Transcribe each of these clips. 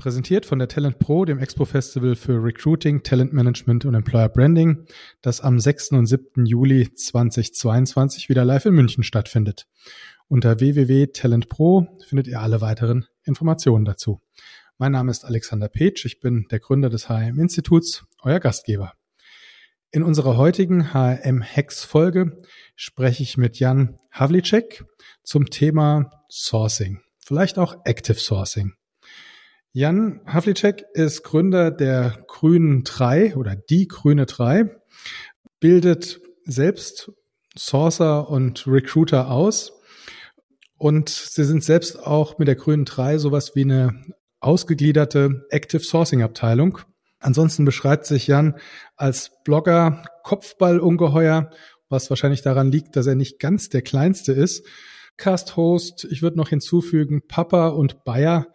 Präsentiert von der Talent Pro, dem Expo Festival für Recruiting, Talent Management und Employer Branding, das am 6. und 7. Juli 2022 wieder live in München stattfindet. Unter www.talentpro findet ihr alle weiteren Informationen dazu. Mein Name ist Alexander Petsch, ich bin der Gründer des HM Instituts, euer Gastgeber. In unserer heutigen HM Hacks Folge spreche ich mit Jan Havlicek zum Thema Sourcing, vielleicht auch Active Sourcing. Jan Havlicek ist Gründer der Grünen 3 oder die Grüne 3, bildet selbst Sourcer und Recruiter aus und sie sind selbst auch mit der Grünen 3 sowas wie eine ausgegliederte Active Sourcing Abteilung. Ansonsten beschreibt sich Jan als Blogger Kopfballungeheuer, was wahrscheinlich daran liegt, dass er nicht ganz der kleinste ist. Cast-Host, ich würde noch hinzufügen, Papa und Bayer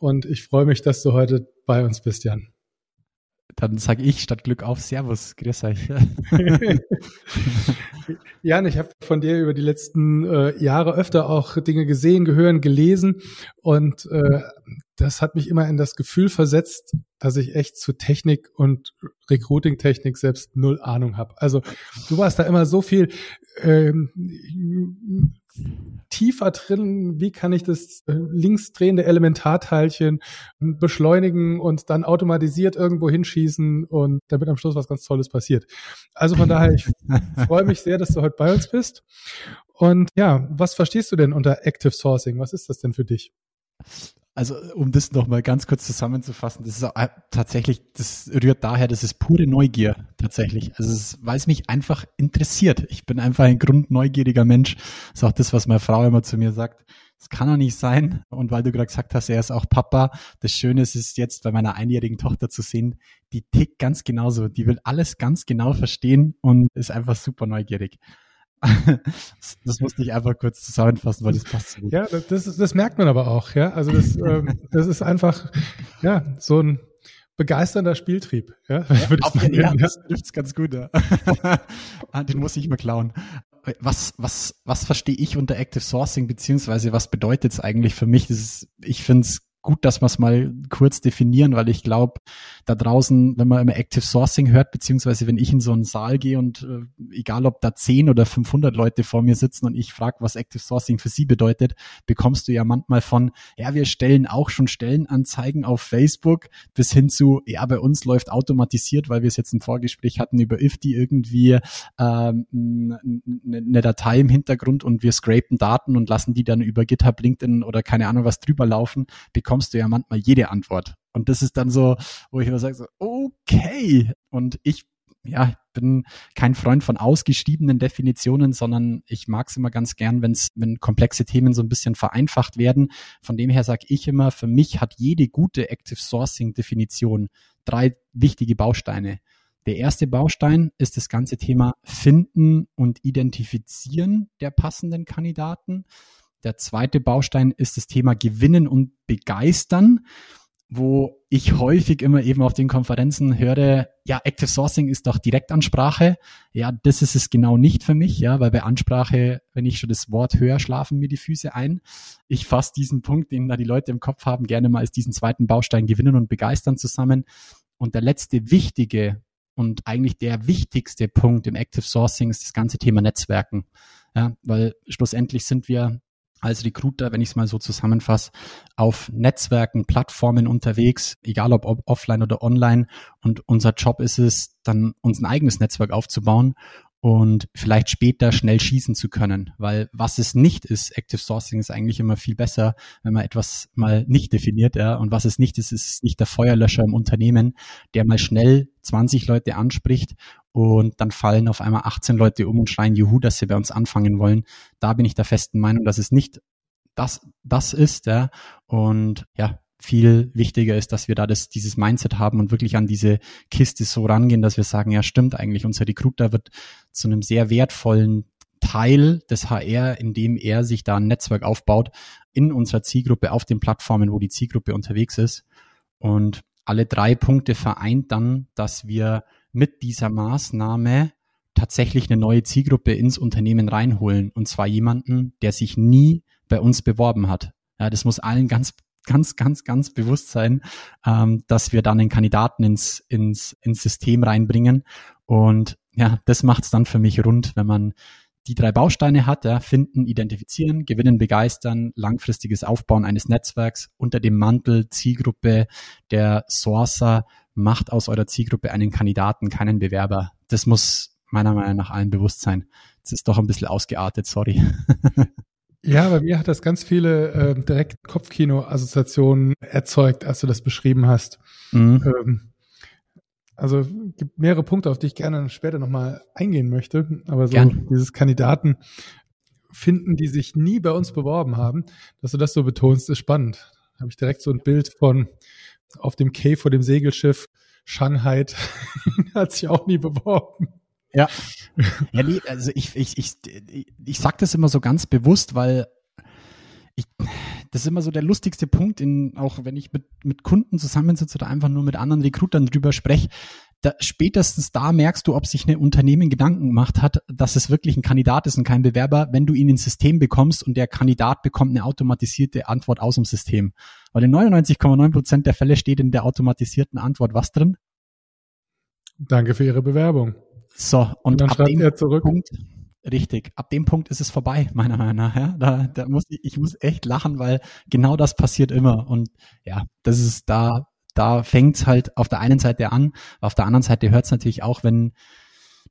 und ich freue mich, dass du heute bei uns bist, Jan. Dann sage ich statt Glück auf Servus, grüß euch. Jan, ich habe von dir über die letzten äh, Jahre öfter auch Dinge gesehen, gehören, gelesen und äh, das hat mich immer in das Gefühl versetzt, dass ich echt zu Technik und Recruiting-Technik selbst null Ahnung habe. Also du warst da immer so viel ähm, tiefer drin, wie kann ich das äh, linksdrehende Elementarteilchen beschleunigen und dann automatisiert irgendwo hinschießen und damit am Schluss was ganz Tolles passiert. Also von daher, ich freue mich sehr, dass du heute bei uns bist. Und ja, was verstehst du denn unter Active Sourcing? Was ist das denn für dich? Also um das nochmal ganz kurz zusammenzufassen, das ist auch, tatsächlich, das rührt daher, das ist pure Neugier tatsächlich. Also es, weil es mich einfach interessiert. Ich bin einfach ein grundneugieriger Mensch. Das ist auch das, was meine Frau immer zu mir sagt. Das kann doch nicht sein. Und weil du gerade gesagt hast, er ist auch Papa. Das Schöne ist jetzt bei meiner einjährigen Tochter zu sehen, die tickt ganz genauso. Die will alles ganz genau verstehen und ist einfach super neugierig. Das musste ich einfach kurz zusammenfassen, weil das passt so gut. Ja, das, das merkt man aber auch, ja. Also das, ähm, das ist einfach, ja, so ein begeisternder Spieltrieb, ja. ja, auf, ja das trifft's ganz gut, ja. Ah, den muss ich mal klauen. Was, was, was verstehe ich unter Active Sourcing, beziehungsweise was bedeutet es eigentlich für mich? Das ist, ich finde es gut, dass wir es mal kurz definieren, weil ich glaube, da draußen, wenn man immer Active Sourcing hört, beziehungsweise wenn ich in so einen Saal gehe und äh, egal ob da 10 oder 500 Leute vor mir sitzen und ich frage, was Active Sourcing für sie bedeutet, bekommst du ja manchmal von, ja, wir stellen auch schon Stellenanzeigen auf Facebook bis hin zu, ja, bei uns läuft automatisiert, weil wir es jetzt im Vorgespräch hatten über IFTI irgendwie ähm, eine Datei im Hintergrund und wir scrapen Daten und lassen die dann über GitHub, LinkedIn oder keine Ahnung was drüber laufen, bekommst du ja manchmal jede Antwort. Und das ist dann so, wo ich immer sage, so, okay. Und ich ja, bin kein Freund von ausgeschriebenen Definitionen, sondern ich mag es immer ganz gern, wenn's, wenn komplexe Themen so ein bisschen vereinfacht werden. Von dem her sage ich immer, für mich hat jede gute Active Sourcing Definition drei wichtige Bausteine. Der erste Baustein ist das ganze Thema Finden und Identifizieren der passenden Kandidaten. Der zweite Baustein ist das Thema Gewinnen und Begeistern, wo ich häufig immer eben auf den Konferenzen höre, ja, Active Sourcing ist doch Direktansprache. Ja, das ist es genau nicht für mich, ja, weil bei Ansprache, wenn ich schon das Wort höre, schlafen mir die Füße ein. Ich fasse diesen Punkt, den da die Leute im Kopf haben, gerne mal als diesen zweiten Baustein Gewinnen und Begeistern zusammen. Und der letzte wichtige und eigentlich der wichtigste Punkt im Active Sourcing ist das ganze Thema Netzwerken. Ja, weil schlussendlich sind wir als Recruiter, wenn ich es mal so zusammenfasse, auf Netzwerken, Plattformen unterwegs, egal ob offline oder online. Und unser Job ist es, dann uns ein eigenes Netzwerk aufzubauen und vielleicht später schnell schießen zu können. Weil was es nicht ist, Active Sourcing ist eigentlich immer viel besser, wenn man etwas mal nicht definiert. Ja. Und was es nicht ist, ist nicht der Feuerlöscher im Unternehmen, der mal schnell 20 Leute anspricht und dann fallen auf einmal 18 Leute um und schreien Juhu, dass sie bei uns anfangen wollen. Da bin ich der festen Meinung, dass es nicht das, das ist. Ja. Und ja, viel wichtiger ist, dass wir da das, dieses Mindset haben und wirklich an diese Kiste so rangehen, dass wir sagen, ja stimmt eigentlich, unser Recruiter wird zu einem sehr wertvollen Teil des HR, in dem er sich da ein Netzwerk aufbaut in unserer Zielgruppe auf den Plattformen, wo die Zielgruppe unterwegs ist. Und alle drei Punkte vereint dann, dass wir mit dieser Maßnahme tatsächlich eine neue Zielgruppe ins Unternehmen reinholen. Und zwar jemanden, der sich nie bei uns beworben hat. Ja, das muss allen ganz ganz, ganz, ganz bewusst sein, ähm, dass wir dann den Kandidaten ins, ins, ins System reinbringen. Und ja, das macht es dann für mich rund, wenn man die drei Bausteine hat, ja, finden, identifizieren, gewinnen, begeistern, langfristiges Aufbauen eines Netzwerks unter dem Mantel Zielgruppe der Sourcer macht aus eurer Zielgruppe einen Kandidaten, keinen Bewerber. Das muss meiner Meinung nach allen bewusst sein. Das ist doch ein bisschen ausgeartet, sorry. Ja, bei mir hat das ganz viele äh, direkt Kopfkino-Assoziationen erzeugt, als du das beschrieben hast. Mhm. Ähm, also gibt mehrere Punkte, auf die ich gerne später nochmal eingehen möchte. Aber so Gern. dieses Kandidaten finden, die sich nie bei uns beworben haben, dass du das so betonst, ist spannend. Da habe ich direkt so ein Bild von auf dem Quai vor dem Segelschiff Shanghai hat sich auch nie beworben. Ja. Ja, nee, also ich, ich, ich, ich sag das immer so ganz bewusst, weil ich, das ist immer so der lustigste Punkt, in, auch wenn ich mit, mit Kunden zusammensitze oder einfach nur mit anderen Recruitern drüber spreche. Da, spätestens da merkst du, ob sich ein Unternehmen Gedanken gemacht hat, dass es wirklich ein Kandidat ist und kein Bewerber, wenn du ihn ins System bekommst und der Kandidat bekommt eine automatisierte Antwort aus dem System. Weil in 99,9 Prozent der Fälle steht in der automatisierten Antwort was drin? Danke für Ihre Bewerbung. So, und, und dann schreibt er zurück. Punkt, richtig, ab dem Punkt ist es vorbei, meiner Meinung nach. Ja? Da, da muss ich, ich muss echt lachen, weil genau das passiert immer. Und ja, das ist da, da fängt's halt auf der einen Seite an, auf der anderen Seite hört's natürlich auch, wenn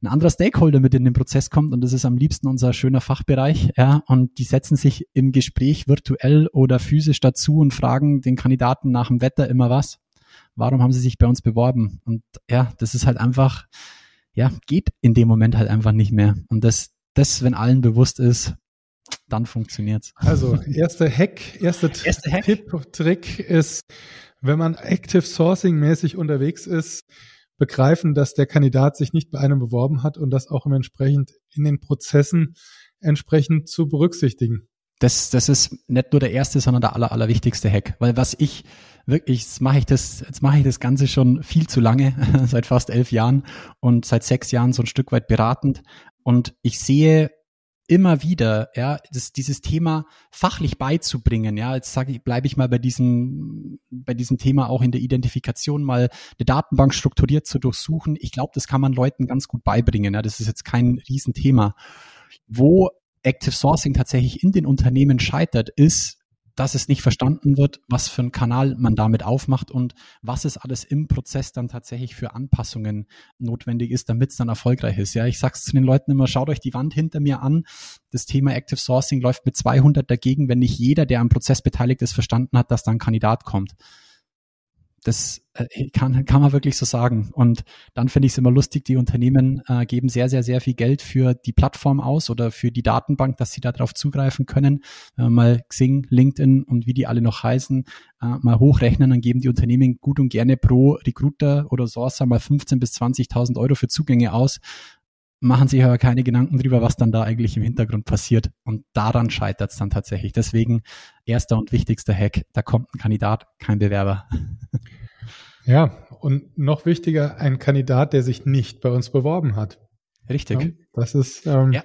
ein anderer Stakeholder mit in den Prozess kommt und das ist am liebsten unser schöner Fachbereich, ja, und die setzen sich im Gespräch virtuell oder physisch dazu und fragen den Kandidaten nach dem Wetter immer was. Warum haben sie sich bei uns beworben? Und ja, das ist halt einfach, ja, geht in dem Moment halt einfach nicht mehr. Und das, das, wenn allen bewusst ist, dann funktioniert's. Also, erster Hack, erster, erster Hack. Tipp, Trick ist, wenn man Active Sourcing mäßig unterwegs ist, begreifen, dass der Kandidat sich nicht bei einem beworben hat und das auch entsprechend in den Prozessen entsprechend zu berücksichtigen. Das, das ist nicht nur der erste, sondern der aller, allerwichtigste Hack. Weil was ich wirklich, jetzt mache ich das, jetzt mache ich das Ganze schon viel zu lange, seit fast elf Jahren und seit sechs Jahren so ein Stück weit beratend. Und ich sehe immer wieder, ja, das, dieses Thema fachlich beizubringen, ja, jetzt sage ich, bleibe ich mal bei diesem, bei diesem Thema auch in der Identifikation mal eine Datenbank strukturiert zu durchsuchen. Ich glaube, das kann man Leuten ganz gut beibringen, ja, das ist jetzt kein Riesenthema. Wo Active Sourcing tatsächlich in den Unternehmen scheitert, ist, dass es nicht verstanden wird, was für einen Kanal man damit aufmacht und was es alles im Prozess dann tatsächlich für Anpassungen notwendig ist, damit es dann erfolgreich ist. Ja, ich sag's zu den Leuten immer, schaut euch die Wand hinter mir an. Das Thema Active Sourcing läuft mit 200 dagegen, wenn nicht jeder, der am Prozess beteiligt ist, verstanden hat, dass da ein Kandidat kommt. Das äh, kann, kann man wirklich so sagen. Und dann finde ich es immer lustig, die Unternehmen äh, geben sehr, sehr, sehr viel Geld für die Plattform aus oder für die Datenbank, dass sie darauf zugreifen können. Wir mal Xing, LinkedIn und wie die alle noch heißen, äh, mal hochrechnen, dann geben die Unternehmen gut und gerne pro Recruiter oder Sourcer mal 15.000 bis 20.000 Euro für Zugänge aus machen sich aber keine Gedanken drüber, was dann da eigentlich im Hintergrund passiert. Und daran scheitert es dann tatsächlich. Deswegen erster und wichtigster Hack, da kommt ein Kandidat, kein Bewerber. Ja, und noch wichtiger, ein Kandidat, der sich nicht bei uns beworben hat. Richtig. Ja, das ist ähm, ja.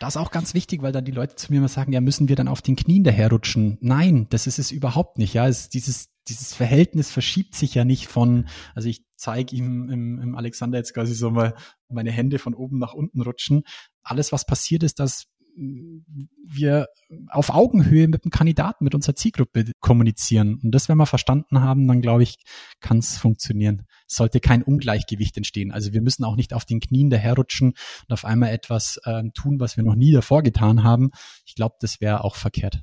Das ist auch ganz wichtig, weil dann die Leute zu mir immer sagen, ja, müssen wir dann auf den Knien daherrutschen? Nein, das ist es überhaupt nicht. Ja, es, dieses, dieses Verhältnis verschiebt sich ja nicht von, also ich zeige ihm im, im Alexander jetzt quasi so mal meine Hände von oben nach unten rutschen. Alles, was passiert ist, dass wir auf Augenhöhe mit dem Kandidaten, mit unserer Zielgruppe kommunizieren. Und das, wenn wir verstanden haben, dann glaube ich, kann es funktionieren. Es sollte kein Ungleichgewicht entstehen. Also wir müssen auch nicht auf den Knien daherrutschen und auf einmal etwas äh, tun, was wir noch nie davor getan haben. Ich glaube, das wäre auch verkehrt.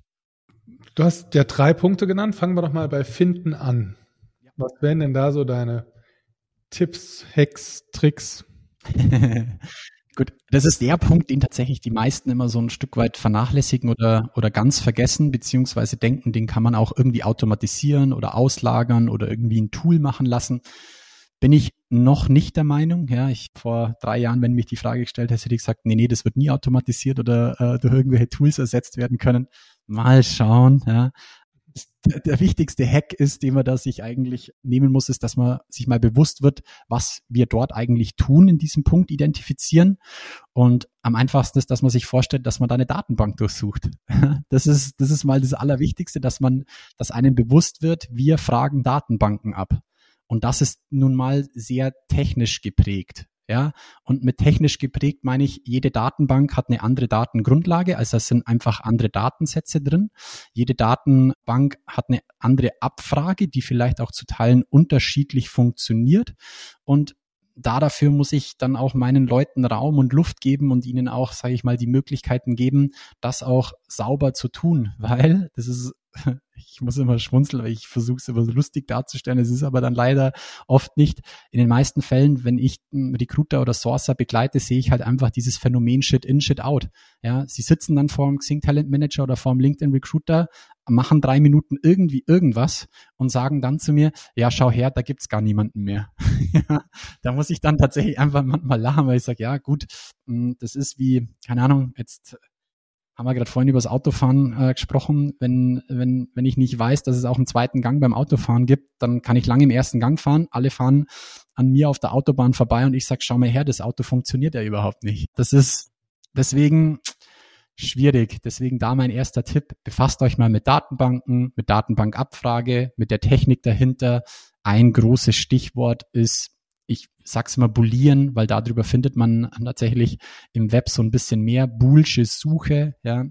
Du hast ja drei Punkte genannt. Fangen wir doch mal bei Finden an. Was wären denn da so deine Tipps, Hacks, Tricks? Gut, das ist der Punkt, den tatsächlich die meisten immer so ein Stück weit vernachlässigen oder, oder ganz vergessen, beziehungsweise denken, den kann man auch irgendwie automatisieren oder auslagern oder irgendwie ein Tool machen lassen. Bin ich noch nicht der Meinung. Ja, ich vor drei Jahren, wenn mich die Frage gestellt hätte, hätte ich gesagt, nee, nee, das wird nie automatisiert oder äh, durch irgendwelche Tools ersetzt werden können. Mal schauen. Ja. Der wichtigste Hack ist, den man da sich eigentlich nehmen muss, ist, dass man sich mal bewusst wird, was wir dort eigentlich tun in diesem Punkt identifizieren. Und am einfachsten ist, dass man sich vorstellt, dass man da eine Datenbank durchsucht. Das ist, das ist mal das Allerwichtigste, dass man, dass einem bewusst wird, wir fragen Datenbanken ab. Und das ist nun mal sehr technisch geprägt. Ja, und mit technisch geprägt meine ich, jede Datenbank hat eine andere Datengrundlage, also es sind einfach andere Datensätze drin. Jede Datenbank hat eine andere Abfrage, die vielleicht auch zu Teilen unterschiedlich funktioniert. Und da dafür muss ich dann auch meinen Leuten Raum und Luft geben und ihnen auch, sage ich mal, die Möglichkeiten geben, das auch sauber zu tun, weil das ist ich muss immer schmunzeln, weil ich versuche es immer so lustig darzustellen. Es ist aber dann leider oft nicht. In den meisten Fällen, wenn ich einen Recruiter oder Sourcer begleite, sehe ich halt einfach dieses Phänomen Shit in, Shit out. Ja, sie sitzen dann vor dem Xing Talent Manager oder vor dem LinkedIn Recruiter, machen drei Minuten irgendwie irgendwas und sagen dann zu mir, ja, schau her, da gibt's gar niemanden mehr. da muss ich dann tatsächlich einfach manchmal lachen, weil ich sage, ja, gut, hm, das ist wie, keine Ahnung, jetzt haben wir gerade vorhin über das Autofahren äh, gesprochen. Wenn, wenn, wenn ich nicht weiß, dass es auch einen zweiten Gang beim Autofahren gibt, dann kann ich lange im ersten Gang fahren. Alle fahren an mir auf der Autobahn vorbei und ich sage, schau mal her, das Auto funktioniert ja überhaupt nicht. Das ist deswegen schwierig. Deswegen da mein erster Tipp. Befasst euch mal mit Datenbanken, mit Datenbankabfrage, mit der Technik dahinter. Ein großes Stichwort ist ich sag's mal bullieren, weil darüber findet man tatsächlich im Web so ein bisschen mehr Boolsche Suche, ja.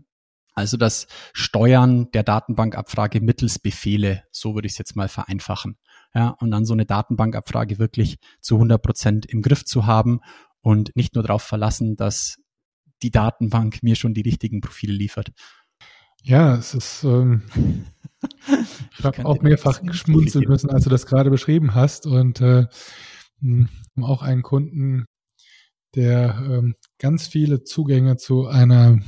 Also das Steuern der Datenbankabfrage mittels Befehle, so würde ich es jetzt mal vereinfachen. Ja, und dann so eine Datenbankabfrage wirklich zu 100 Prozent im Griff zu haben und nicht nur darauf verlassen, dass die Datenbank mir schon die richtigen Profile liefert. Ja, es ist, ähm, ich habe auch mehrfach geschmunzeln müssen, als du das gerade beschrieben hast und äh, hm, haben auch einen Kunden, der ähm, ganz viele Zugänge zu einer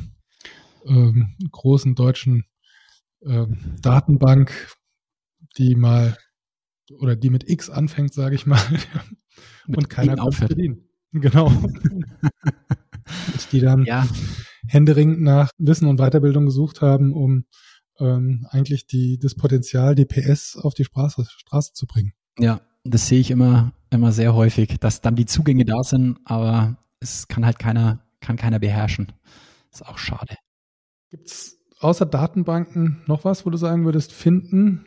ähm, großen deutschen ähm, Datenbank, die mal oder die mit X anfängt, sage ich mal, und keiner kann verdienen. Genau. die dann ja. händeringend nach Wissen und Weiterbildung gesucht haben, um ähm, eigentlich die, das Potenzial, die PS auf die Straße, Straße zu bringen. Ja, das sehe ich immer, immer sehr häufig, dass dann die Zugänge da sind, aber es kann halt keiner, kann keiner beherrschen. ist auch schade. Gibt es außer Datenbanken noch was, wo du sagen würdest, finden?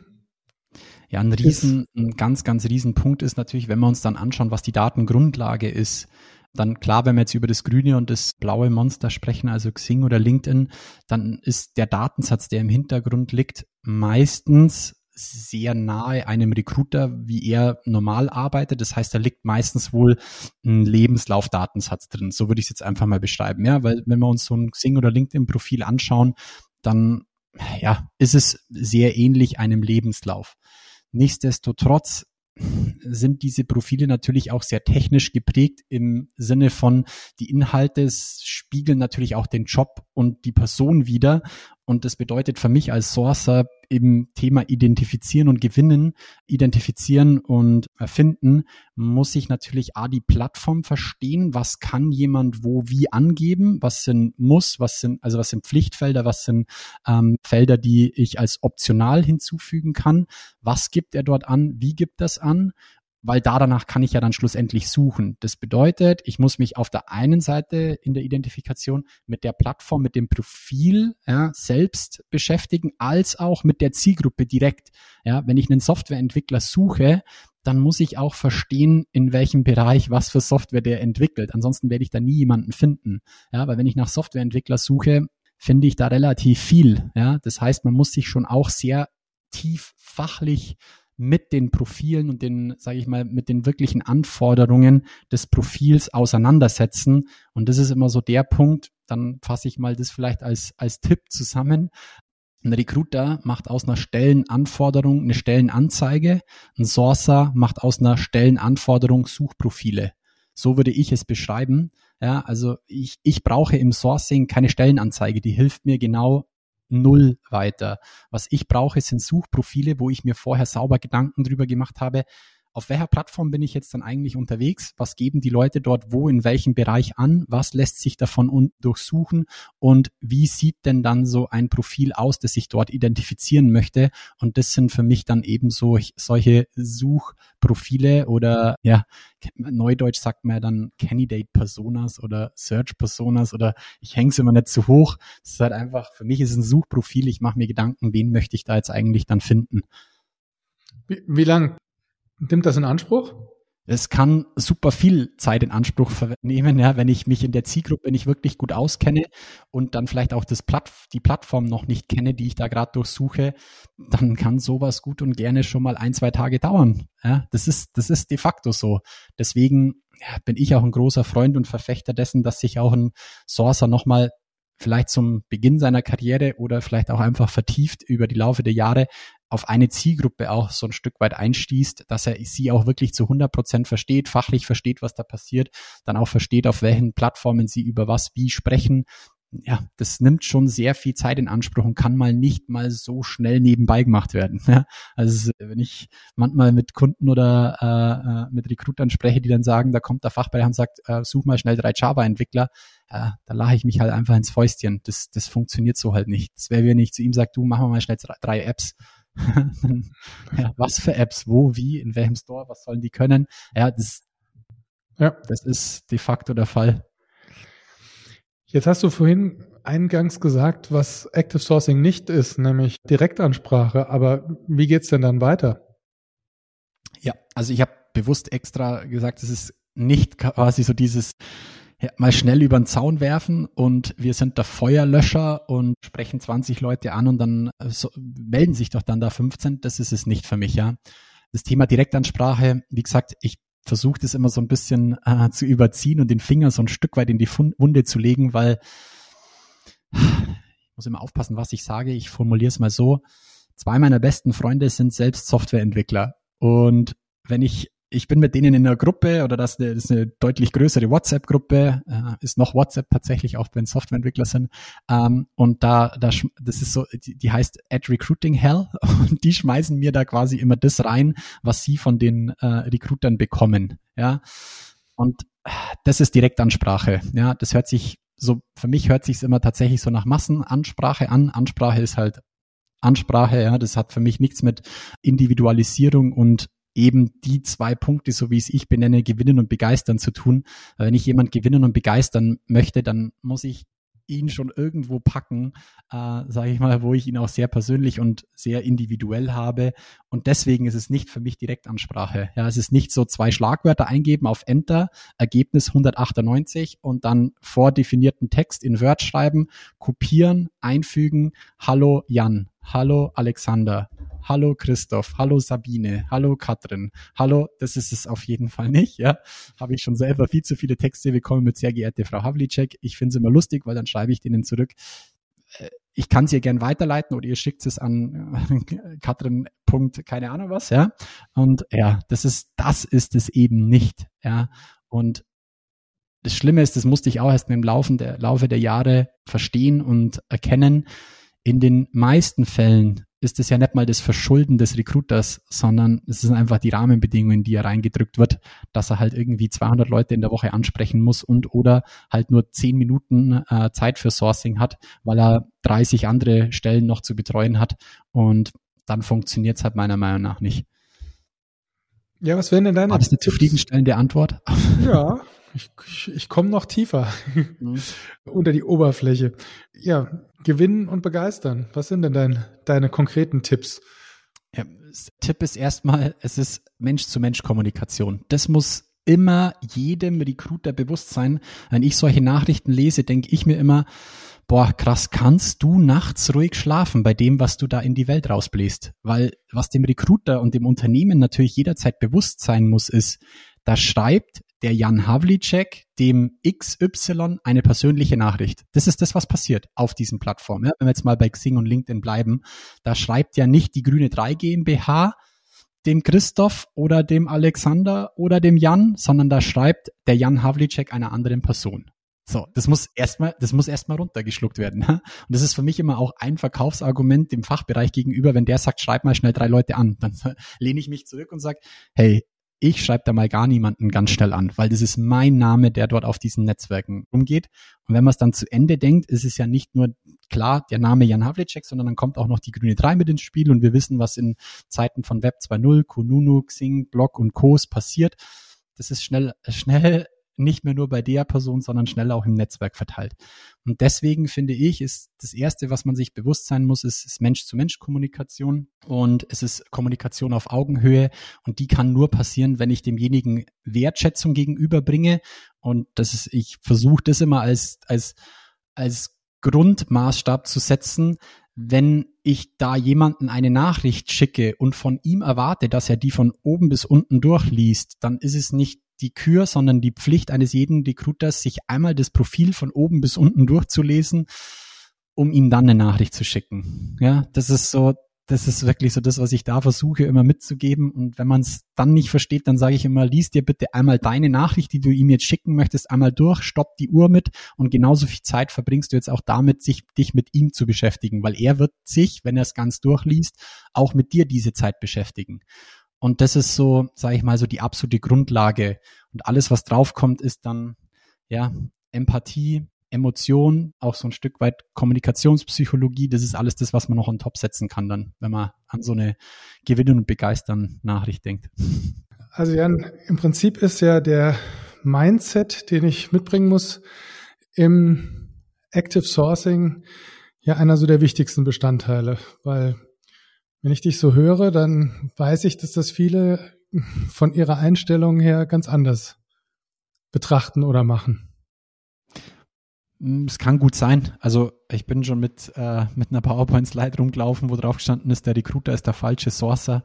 Ja, ein riesen, ein ganz, ganz riesen Punkt ist natürlich, wenn wir uns dann anschauen, was die Datengrundlage ist, dann klar, wenn wir jetzt über das grüne und das blaue Monster sprechen, also Xing oder LinkedIn, dann ist der Datensatz, der im Hintergrund liegt, meistens sehr nahe einem Recruiter, wie er normal arbeitet. Das heißt, da liegt meistens wohl ein Lebenslaufdatensatz drin. So würde ich es jetzt einfach mal beschreiben. Ja, weil wenn wir uns so ein Xing oder LinkedIn-Profil anschauen, dann ja, ist es sehr ähnlich einem Lebenslauf. Nichtsdestotrotz sind diese Profile natürlich auch sehr technisch geprägt im Sinne von, die Inhalte spiegeln natürlich auch den Job und die Person wieder. Und das bedeutet für mich als Sourcer im Thema Identifizieren und Gewinnen, Identifizieren und Erfinden, muss ich natürlich A, die Plattform verstehen. Was kann jemand wo wie angeben? Was sind Muss? Was sind, also was sind Pflichtfelder? Was sind ähm, Felder, die ich als optional hinzufügen kann? Was gibt er dort an? Wie gibt das an? Weil da danach kann ich ja dann schlussendlich suchen. Das bedeutet, ich muss mich auf der einen Seite in der Identifikation mit der Plattform, mit dem Profil ja, selbst beschäftigen, als auch mit der Zielgruppe direkt. Ja, wenn ich einen Softwareentwickler suche, dann muss ich auch verstehen, in welchem Bereich was für Software der entwickelt. Ansonsten werde ich da nie jemanden finden. Ja, weil wenn ich nach Softwareentwickler suche, finde ich da relativ viel. Ja, das heißt, man muss sich schon auch sehr tief fachlich mit den Profilen und den, sage ich mal, mit den wirklichen Anforderungen des Profils auseinandersetzen. Und das ist immer so der Punkt, dann fasse ich mal das vielleicht als, als Tipp zusammen. Ein Recruiter macht aus einer Stellenanforderung eine Stellenanzeige. Ein Sourcer macht aus einer Stellenanforderung Suchprofile. So würde ich es beschreiben. Ja, also ich, ich brauche im Sourcing keine Stellenanzeige. Die hilft mir genau null weiter. Was ich brauche, sind Suchprofile, wo ich mir vorher sauber Gedanken drüber gemacht habe, auf welcher Plattform bin ich jetzt dann eigentlich unterwegs? Was geben die Leute dort wo, in welchem Bereich an? Was lässt sich davon durchsuchen? Und wie sieht denn dann so ein Profil aus, das ich dort identifizieren möchte? Und das sind für mich dann eben so solche Suchprofile oder ja, Neudeutsch sagt man ja dann Candidate Personas oder Search Personas oder ich hänge es immer nicht zu hoch. Es ist halt einfach, für mich ist es ein Suchprofil. Ich mache mir Gedanken, wen möchte ich da jetzt eigentlich dann finden. Wie, wie lang nimmt das in Anspruch? Es kann super viel Zeit in Anspruch nehmen, ja, wenn ich mich in der Zielgruppe nicht wirklich gut auskenne und dann vielleicht auch das Platt, die Plattform noch nicht kenne, die ich da gerade durchsuche, dann kann sowas gut und gerne schon mal ein, zwei Tage dauern. Ja, das ist, das ist de facto so. Deswegen bin ich auch ein großer Freund und Verfechter dessen, dass sich auch ein Sourcer nochmal vielleicht zum Beginn seiner Karriere oder vielleicht auch einfach vertieft über die Laufe der Jahre auf eine Zielgruppe auch so ein Stück weit einstießt, dass er sie auch wirklich zu 100 Prozent versteht, fachlich versteht, was da passiert, dann auch versteht, auf welchen Plattformen sie über was wie sprechen, ja, das nimmt schon sehr viel Zeit in Anspruch und kann mal nicht mal so schnell nebenbei gemacht werden. Ja, also wenn ich manchmal mit Kunden oder äh, äh, mit Recruitern spreche, die dann sagen, da kommt der Fachbereich und sagt, äh, such mal schnell drei Java-Entwickler, äh, da lache ich mich halt einfach ins Fäustchen. Das, das funktioniert so halt nicht. Das wäre, wenn ich zu ihm sage, du mach mal schnell drei Apps. ja, was für Apps, wo, wie, in welchem Store, was sollen die können? Ja, das, ja. das ist de facto der Fall. Jetzt hast du vorhin eingangs gesagt, was Active Sourcing nicht ist, nämlich Direktansprache. Aber wie geht's denn dann weiter? Ja, also ich habe bewusst extra gesagt, es ist nicht quasi so dieses ja, mal schnell über den Zaun werfen und wir sind der Feuerlöscher und sprechen 20 Leute an und dann äh, so, melden sich doch dann da 15. Das ist es nicht für mich, ja. Das Thema Direktansprache, wie gesagt, ich versuche das immer so ein bisschen äh, zu überziehen und den Finger so ein Stück weit in die Wunde zu legen, weil ich muss immer aufpassen, was ich sage. Ich formuliere es mal so. Zwei meiner besten Freunde sind selbst Softwareentwickler. Und wenn ich ich bin mit denen in einer Gruppe oder das, das ist eine deutlich größere WhatsApp-Gruppe, äh, ist noch WhatsApp tatsächlich, auch wenn Softwareentwickler sind. Ähm, und da, da, das ist so, die, die heißt Ad Recruiting Hell und die schmeißen mir da quasi immer das rein, was sie von den äh, Recruitern bekommen. Ja. Und das ist Direktansprache. Ja, das hört sich so, für mich hört sich immer tatsächlich so nach Massenansprache an. Ansprache ist halt Ansprache, ja, das hat für mich nichts mit Individualisierung und eben die zwei Punkte, so wie es ich benenne, gewinnen und begeistern zu tun. Wenn ich jemand gewinnen und begeistern möchte, dann muss ich ihn schon irgendwo packen, äh, sage ich mal, wo ich ihn auch sehr persönlich und sehr individuell habe. Und deswegen ist es nicht für mich Direktansprache. Ja, es ist nicht so zwei Schlagwörter eingeben auf Enter, Ergebnis 198 und dann vordefinierten Text in Word schreiben, kopieren, einfügen, Hallo Jan, Hallo Alexander, Hallo Christoph, hallo Sabine, hallo Katrin, hallo, das ist es auf jeden Fall nicht, ja. Habe ich schon selber viel zu viele Texte bekommen mit sehr geehrte Frau Havlicek. Ich finde es immer lustig, weil dann schreibe ich denen zurück. Äh, ich kann es ihr gern weiterleiten oder ihr schickt es an äh, Katrin. Punkt, keine Ahnung was, ja. Und ja, das ist, das ist es eben nicht, ja. Und das Schlimme ist, das musste ich auch erst mit dem Laufen der, Laufe der Jahre verstehen und erkennen. In den meisten Fällen ist es ja nicht mal das Verschulden des Recruiters, sondern es sind einfach die Rahmenbedingungen, die er reingedrückt wird, dass er halt irgendwie 200 Leute in der Woche ansprechen muss und oder halt nur 10 Minuten äh, Zeit für Sourcing hat, weil er 30 andere Stellen noch zu betreuen hat und dann funktioniert es halt meiner Meinung nach nicht. Ja, was wären denn deine? War das eine zufriedenstellende Antwort? Ja, ich, ich, komme noch tiefer mhm. unter die Oberfläche. Ja, gewinnen und begeistern. Was sind denn dein, deine konkreten Tipps? Ja, Tipp ist erstmal, es ist Mensch-zu-Mensch-Kommunikation. Das muss immer jedem Recruiter bewusst sein. Wenn ich solche Nachrichten lese, denke ich mir immer, boah, krass, kannst du nachts ruhig schlafen bei dem, was du da in die Welt rausbläst? Weil was dem Recruiter und dem Unternehmen natürlich jederzeit bewusst sein muss, ist, da schreibt der Jan Havlicek dem XY eine persönliche Nachricht. Das ist das, was passiert auf diesen Plattformen. Wenn wir jetzt mal bei Xing und LinkedIn bleiben, da schreibt ja nicht die Grüne 3 GmbH dem Christoph oder dem Alexander oder dem Jan, sondern da schreibt der Jan Havlicek einer anderen Person. So, das muss erstmal, das muss erstmal runtergeschluckt werden. Und das ist für mich immer auch ein Verkaufsargument dem Fachbereich gegenüber, wenn der sagt, schreib mal schnell drei Leute an, dann lehne ich mich zurück und sage, hey, ich schreibe da mal gar niemanden ganz schnell an, weil das ist mein Name, der dort auf diesen Netzwerken umgeht. Und wenn man es dann zu Ende denkt, ist es ja nicht nur klar der Name Jan Havlicek, sondern dann kommt auch noch die grüne 3 mit ins Spiel und wir wissen, was in Zeiten von Web 2.0, Kununu, Xing, Blog und Co's passiert. Das ist schnell, schnell nicht mehr nur bei der Person, sondern schnell auch im Netzwerk verteilt. Und deswegen finde ich, ist das Erste, was man sich bewusst sein muss, ist, ist Mensch-zu-Mensch-Kommunikation. Und es ist Kommunikation auf Augenhöhe. Und die kann nur passieren, wenn ich demjenigen Wertschätzung gegenüberbringe. Und das ist, ich versuche das immer als, als, als Grundmaßstab zu setzen, wenn ich da jemanden eine Nachricht schicke und von ihm erwarte, dass er die von oben bis unten durchliest, dann ist es nicht die Kür, sondern die Pflicht eines jeden Recruiters, sich einmal das Profil von oben bis unten durchzulesen, um ihm dann eine Nachricht zu schicken. Ja, das ist so, das ist wirklich so das, was ich da versuche immer mitzugeben. Und wenn man es dann nicht versteht, dann sage ich immer, lies dir bitte einmal deine Nachricht, die du ihm jetzt schicken möchtest, einmal durch, stopp die Uhr mit und genauso viel Zeit verbringst du jetzt auch damit, sich dich mit ihm zu beschäftigen, weil er wird sich, wenn er es ganz durchliest, auch mit dir diese Zeit beschäftigen. Und das ist so, sage ich mal, so die absolute Grundlage. Und alles, was draufkommt, ist dann ja Empathie, Emotion, auch so ein Stück weit Kommunikationspsychologie. Das ist alles das, was man noch on top setzen kann, dann, wenn man an so eine Gewinnen und Begeistern Nachricht denkt. Also Jan, im Prinzip ist ja der Mindset, den ich mitbringen muss im Active Sourcing, ja einer so der wichtigsten Bestandteile, weil wenn ich dich so höre, dann weiß ich, dass das viele von ihrer Einstellung her ganz anders betrachten oder machen. Hm, es kann gut sein. Also ich bin schon mit, äh, mit einer PowerPoint-Slide rumgelaufen, wo drauf gestanden ist, der Recruiter ist der falsche Sourcer.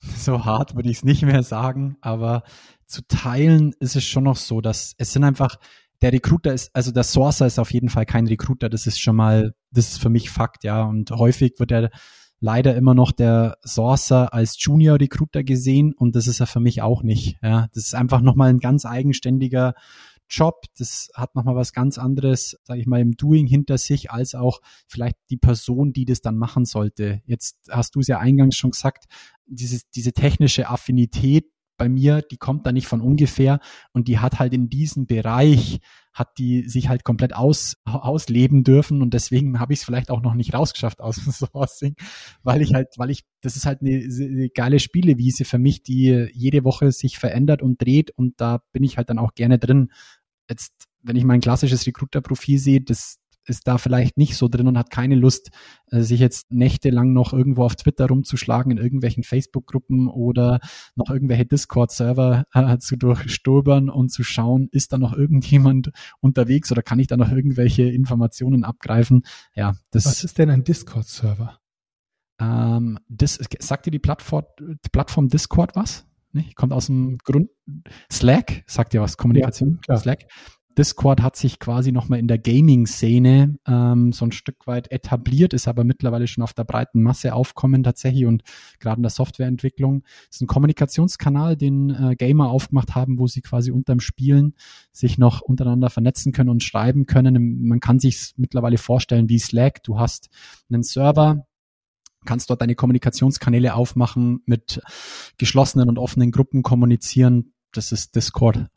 So hart würde ich es nicht mehr sagen, aber zu teilen ist es schon noch so, dass es sind einfach, der Recruiter ist, also der Sourcer ist auf jeden Fall kein Recruiter, das ist schon mal, das ist für mich Fakt, ja. Und häufig wird der leider immer noch der Sourcer als Junior Recruiter gesehen und das ist er für mich auch nicht. Ja, das ist einfach nochmal ein ganz eigenständiger Job. Das hat nochmal was ganz anderes, sage ich mal, im Doing hinter sich, als auch vielleicht die Person, die das dann machen sollte. Jetzt hast du es ja eingangs schon gesagt, dieses, diese technische Affinität bei mir, die kommt da nicht von ungefähr und die hat halt in diesem Bereich, hat die sich halt komplett aus, ausleben dürfen und deswegen habe ich es vielleicht auch noch nicht rausgeschafft aus dem Sourcing, weil ich halt, weil ich, das ist halt eine, eine geile Spielewiese für mich, die jede Woche sich verändert und dreht und da bin ich halt dann auch gerne drin. Jetzt, wenn ich mein klassisches Recruiter-Profil sehe, das, ist da vielleicht nicht so drin und hat keine Lust, äh, sich jetzt nächtelang noch irgendwo auf Twitter rumzuschlagen, in irgendwelchen Facebook-Gruppen oder noch irgendwelche Discord-Server äh, zu durchstöbern und zu schauen, ist da noch irgendjemand unterwegs oder kann ich da noch irgendwelche Informationen abgreifen? Ja, das. Was ist denn ein Discord-Server? Ähm, das, sagt dir die Plattform, Plattform Discord was? Nee, kommt aus dem Grund. Slack, sagt dir was, Kommunikation, ja, Slack. Discord hat sich quasi nochmal in der Gaming-Szene ähm, so ein Stück weit etabliert, ist aber mittlerweile schon auf der breiten Masse aufkommen tatsächlich und gerade in der Softwareentwicklung. ist ein Kommunikationskanal, den äh, Gamer aufgemacht haben, wo sie quasi unterm Spielen sich noch untereinander vernetzen können und schreiben können. Man kann sich mittlerweile vorstellen wie Slack. Du hast einen Server, kannst dort deine Kommunikationskanäle aufmachen, mit geschlossenen und offenen Gruppen kommunizieren. Das ist Discord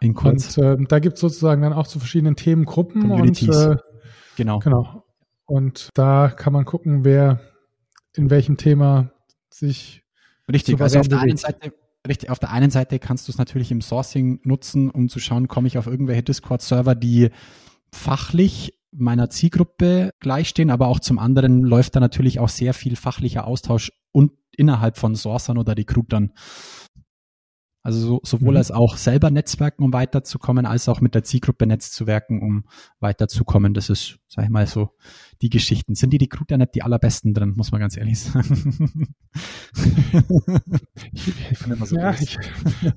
in kurz. Und äh, da gibt es sozusagen dann auch zu verschiedenen Themengruppen. Und, äh, genau. genau. Und da kann man gucken, wer in welchem Thema sich Richtig, also auf der einen Seite Richtig, auf der einen Seite kannst du es natürlich im Sourcing nutzen, um zu schauen, komme ich auf irgendwelche Discord-Server, die fachlich meiner Zielgruppe gleichstehen, aber auch zum anderen läuft da natürlich auch sehr viel fachlicher Austausch und innerhalb von Sourcern oder Recruitern. Also so, sowohl mhm. als auch selber Netzwerken, um weiterzukommen, als auch mit der Zielgruppe Netzwerken, um weiterzukommen. Das ist, sag ich mal, so die Geschichten. Sind die Recruiter nicht die allerbesten drin, muss man ganz ehrlich sagen. ich, ich finde immer so ja, ich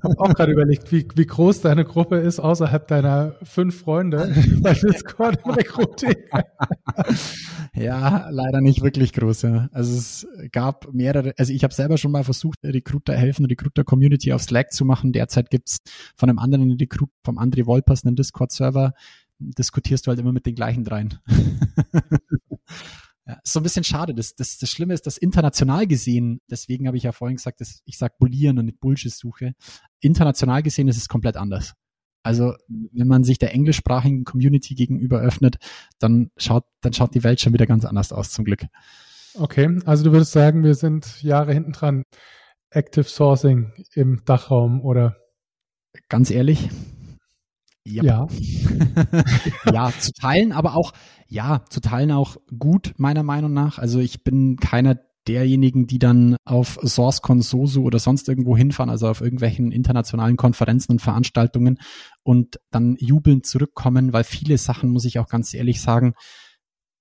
habe auch gerade überlegt, wie, wie groß deine Gruppe ist außerhalb deiner fünf Freunde bei Discord im Recruiting. ja, leider nicht wirklich groß. Ja. Also es gab mehrere, also ich habe selber schon mal versucht, Recruiter helfen, Recruiter Community auf Slack zu machen. Derzeit gibt's von einem anderen Recruit, vom André Wolpers einen Discord-Server, diskutierst du halt immer mit den gleichen dreien. Ja, ist so ein bisschen schade. Das, das, das Schlimme ist, dass international gesehen, deswegen habe ich ja vorhin gesagt, dass ich sage Bullieren und nicht Bullshit suche. International gesehen ist es komplett anders. Also wenn man sich der englischsprachigen Community gegenüber öffnet, dann schaut, dann schaut die Welt schon wieder ganz anders aus, zum Glück. Okay, also du würdest sagen, wir sind Jahre hinten dran. Active Sourcing im Dachraum oder? Ganz ehrlich? Ja. Ja. ja, zu teilen, aber auch, ja, zu teilen auch gut, meiner Meinung nach. Also ich bin keiner derjenigen, die dann auf SourceCon, SOSU oder sonst irgendwo hinfahren, also auf irgendwelchen internationalen Konferenzen und Veranstaltungen und dann jubelnd zurückkommen, weil viele Sachen, muss ich auch ganz ehrlich sagen,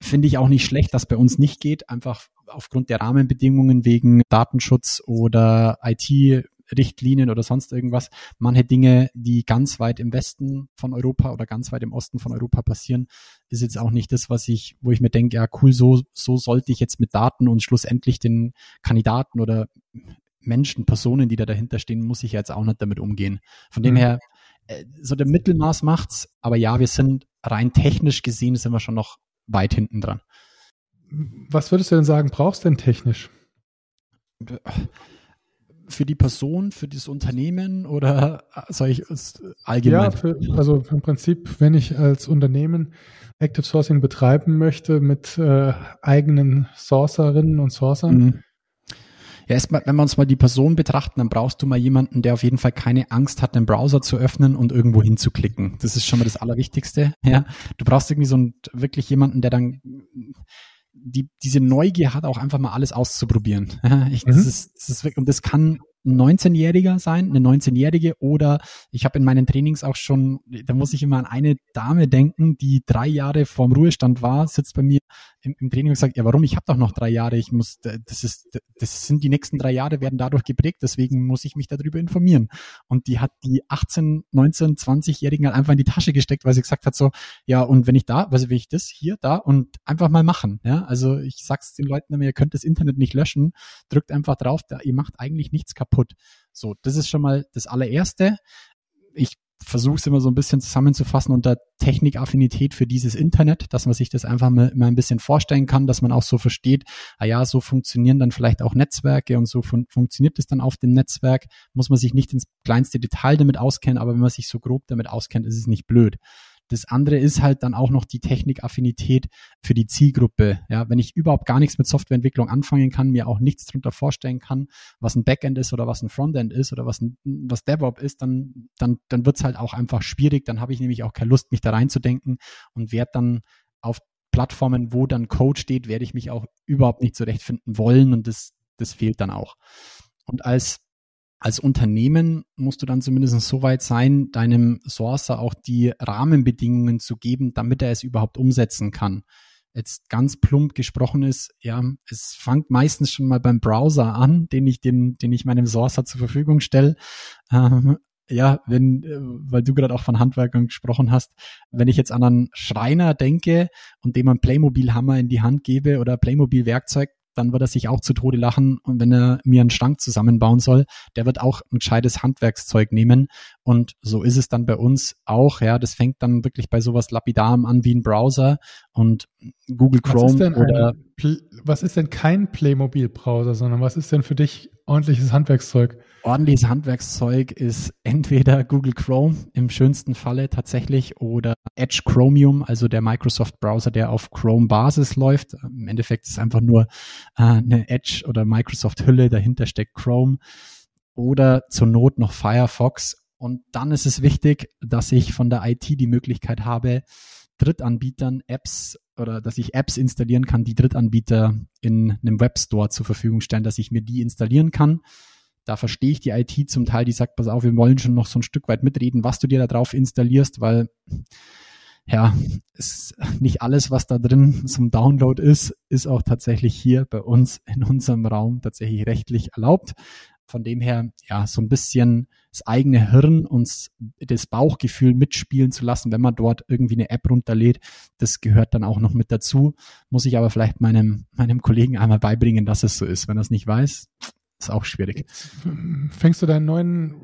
finde ich auch nicht schlecht, dass bei uns nicht geht, einfach aufgrund der Rahmenbedingungen wegen Datenschutz oder IT Richtlinien oder sonst irgendwas. Manche Dinge, die ganz weit im Westen von Europa oder ganz weit im Osten von Europa passieren, ist jetzt auch nicht das, was ich, wo ich mir denke, ja cool, so, so sollte ich jetzt mit Daten und schlussendlich den Kandidaten oder Menschen, Personen, die da dahinter stehen, muss ich jetzt auch nicht damit umgehen. Von dem mhm. her, äh, so der Mittelmaß macht's, aber ja, wir sind rein technisch gesehen, sind wir schon noch weit hinten dran. Was würdest du denn sagen, brauchst du denn technisch? Für die Person, für das Unternehmen oder soll ich es allgemein? Ja, für, also im Prinzip, wenn ich als Unternehmen Active Sourcing betreiben möchte mit äh, eigenen Sourcerinnen und Sourcern. Mhm. Ja, erstmal, wenn wir uns mal die Person betrachten, dann brauchst du mal jemanden, der auf jeden Fall keine Angst hat, den Browser zu öffnen und irgendwo hinzuklicken. Das ist schon mal das Allerwichtigste. Ja, du brauchst irgendwie so einen, wirklich jemanden, der dann die, diese Neugier hat auch einfach mal alles auszuprobieren. Ich, mhm. das ist, das ist und das kann ein 19-Jähriger sein, eine 19-Jährige oder ich habe in meinen Trainings auch schon, da muss ich immer an eine Dame denken, die drei Jahre vorm Ruhestand war, sitzt bei mir im, im Training und sagt, ja warum, ich habe doch noch drei Jahre, ich muss, das ist, das sind die nächsten drei Jahre werden dadurch geprägt, deswegen muss ich mich darüber informieren. Und die hat die 18, 19, 20-Jährigen halt einfach in die Tasche gesteckt, weil sie gesagt hat so, ja und wenn ich da, also will ich das hier, da und einfach mal machen. Ja, also ich sag's den Leuten immer, ihr könnt das Internet nicht löschen, drückt einfach drauf, da, ihr macht eigentlich nichts kaputt kaputt. So, das ist schon mal das allererste. Ich versuche es immer so ein bisschen zusammenzufassen unter Technikaffinität für dieses Internet, dass man sich das einfach mal, mal ein bisschen vorstellen kann, dass man auch so versteht, ah ja, so funktionieren dann vielleicht auch Netzwerke und so fun funktioniert es dann auf dem Netzwerk. Muss man sich nicht ins kleinste Detail damit auskennen, aber wenn man sich so grob damit auskennt, ist es nicht blöd. Das andere ist halt dann auch noch die Technikaffinität für die Zielgruppe. Ja, wenn ich überhaupt gar nichts mit Softwareentwicklung anfangen kann, mir auch nichts darunter vorstellen kann, was ein Backend ist oder was ein Frontend ist oder was ein, was DevOps ist, dann, dann, dann wird's halt auch einfach schwierig. Dann habe ich nämlich auch keine Lust, mich da reinzudenken und werde dann auf Plattformen, wo dann Code steht, werde ich mich auch überhaupt nicht zurechtfinden wollen und das, das fehlt dann auch. Und als als Unternehmen musst du dann zumindest so weit sein, deinem Sourcer auch die Rahmenbedingungen zu geben, damit er es überhaupt umsetzen kann. Jetzt ganz plump gesprochen ist, ja, es fängt meistens schon mal beim Browser an, den ich den, den ich meinem Sourcer zur Verfügung stelle. Ähm, ja, wenn, äh, weil du gerade auch von Handwerkern gesprochen hast, wenn ich jetzt an einen Schreiner denke und dem einen Playmobil-Hammer in die Hand gebe oder Playmobil-Werkzeug, dann wird er sich auch zu Tode lachen. Und wenn er mir einen Schrank zusammenbauen soll, der wird auch ein gescheites Handwerkszeug nehmen. Und so ist es dann bei uns auch, ja, das fängt dann wirklich bei sowas lapidarem an wie ein Browser und Google Chrome was oder was ist denn kein Playmobil Browser, sondern was ist denn für dich ordentliches Handwerkszeug? Ordentliches Handwerkszeug ist entweder Google Chrome im schönsten Falle tatsächlich oder Edge Chromium, also der Microsoft Browser, der auf Chrome Basis läuft. Im Endeffekt ist einfach nur äh, eine Edge oder Microsoft Hülle, dahinter steckt Chrome oder zur Not noch Firefox. Und dann ist es wichtig, dass ich von der IT die Möglichkeit habe, Drittanbietern Apps oder dass ich Apps installieren kann, die Drittanbieter in einem Webstore zur Verfügung stellen, dass ich mir die installieren kann da verstehe ich die IT zum Teil, die sagt, pass auf, wir wollen schon noch so ein Stück weit mitreden, was du dir da drauf installierst, weil ja, ist nicht alles, was da drin zum Download ist, ist auch tatsächlich hier bei uns in unserem Raum tatsächlich rechtlich erlaubt. Von dem her, ja, so ein bisschen das eigene Hirn und das Bauchgefühl mitspielen zu lassen, wenn man dort irgendwie eine App runterlädt, das gehört dann auch noch mit dazu. Muss ich aber vielleicht meinem, meinem Kollegen einmal beibringen, dass es so ist. Wenn er es nicht weiß, ist auch schwierig. Fängst du deinen neuen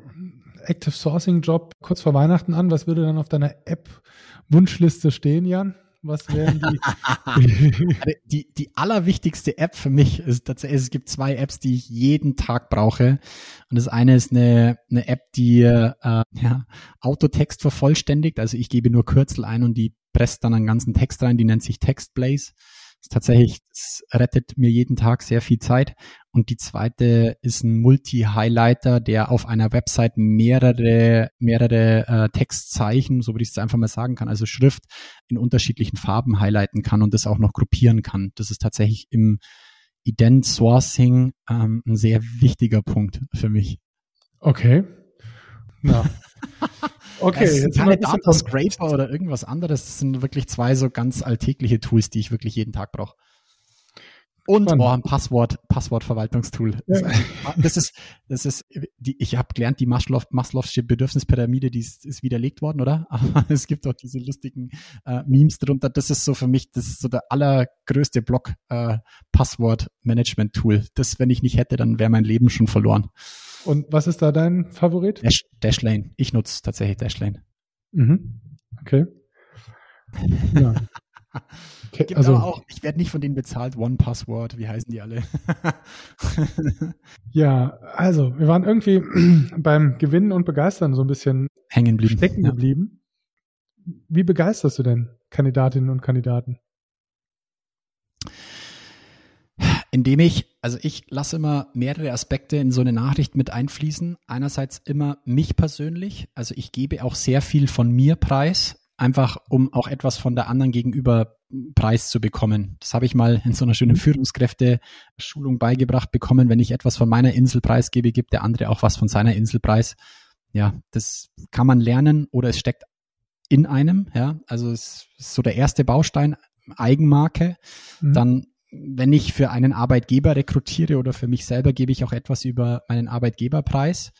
Active Sourcing Job kurz vor Weihnachten an? Was würde dann auf deiner App Wunschliste stehen, Jan? Was wären die? Also die, die allerwichtigste App für mich ist tatsächlich, es gibt zwei Apps, die ich jeden Tag brauche. Und das eine ist eine, eine App, die äh, ja, Autotext vervollständigt. Also ich gebe nur Kürzel ein und die presst dann einen ganzen Text rein, die nennt sich TextBlaze ist tatsächlich, das rettet mir jeden Tag sehr viel Zeit. Und die zweite ist ein Multi-Highlighter, der auf einer Website mehrere, mehrere äh, Textzeichen, so würde ich es einfach mal sagen kann, also Schrift in unterschiedlichen Farben highlighten kann und das auch noch gruppieren kann. Das ist tatsächlich im Ident Sourcing ähm, ein sehr wichtiger Punkt für mich. Okay. Ja. Okay, das sind keine Data Scraper oder irgendwas anderes. Das sind wirklich zwei so ganz alltägliche Tools, die ich wirklich jeden Tag brauche. Und oh, ein Passwort, Passwortverwaltungstool. Ja. Das ist, das ist, die, ich habe gelernt, die Maslow, Maslow'sche Bedürfnispyramide, die ist, ist widerlegt worden, oder? Aber es gibt auch diese lustigen äh, Memes drunter. Das ist so für mich, das ist so der allergrößte Block äh, Passwortmanagement-Tool. Das, wenn ich nicht hätte, dann wäre mein Leben schon verloren. Und was ist da dein Favorit? Dash, Dashlane. Ich nutze tatsächlich Dashlane. Mhm. Okay. Ja. Okay, Gibt also, auch, ich werde nicht von denen bezahlt, One Password, wie heißen die alle? ja, also wir waren irgendwie beim Gewinnen und Begeistern so ein bisschen hängen geblieben. Stecken geblieben. Ja. Wie begeisterst du denn Kandidatinnen und Kandidaten? Indem ich, also ich lasse immer mehrere Aspekte in so eine Nachricht mit einfließen. Einerseits immer mich persönlich, also ich gebe auch sehr viel von mir preis, einfach um auch etwas von der anderen gegenüber preis zu bekommen. Das habe ich mal in so einer schönen Führungskräfte-Schulung beigebracht bekommen. Wenn ich etwas von meiner Insel preisgebe, gibt der andere auch was von seiner Insel preis. Ja, das kann man lernen oder es steckt in einem, ja. Also es ist so der erste Baustein, Eigenmarke. Mhm. Dann wenn ich für einen Arbeitgeber rekrutiere oder für mich selber, gebe ich auch etwas über meinen Arbeitgeberpreis.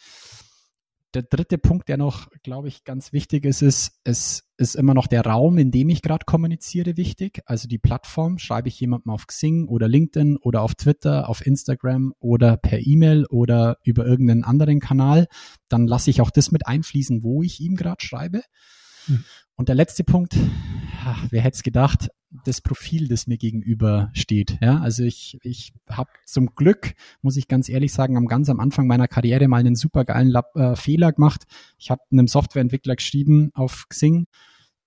Der dritte Punkt, der noch, glaube ich, ganz wichtig ist, ist, es ist immer noch der Raum, in dem ich gerade kommuniziere, wichtig. Also die Plattform, schreibe ich jemandem auf Xing oder LinkedIn oder auf Twitter, auf Instagram oder per E-Mail oder über irgendeinen anderen Kanal, dann lasse ich auch das mit einfließen, wo ich ihm gerade schreibe. Und der letzte Punkt, ach, wer hätte es gedacht, das Profil, das mir gegenüber steht. Ja, also ich, ich habe zum Glück, muss ich ganz ehrlich sagen, am ganz am Anfang meiner Karriere mal einen supergeilen Lab, äh, Fehler gemacht. Ich habe einem Softwareentwickler geschrieben auf Xing,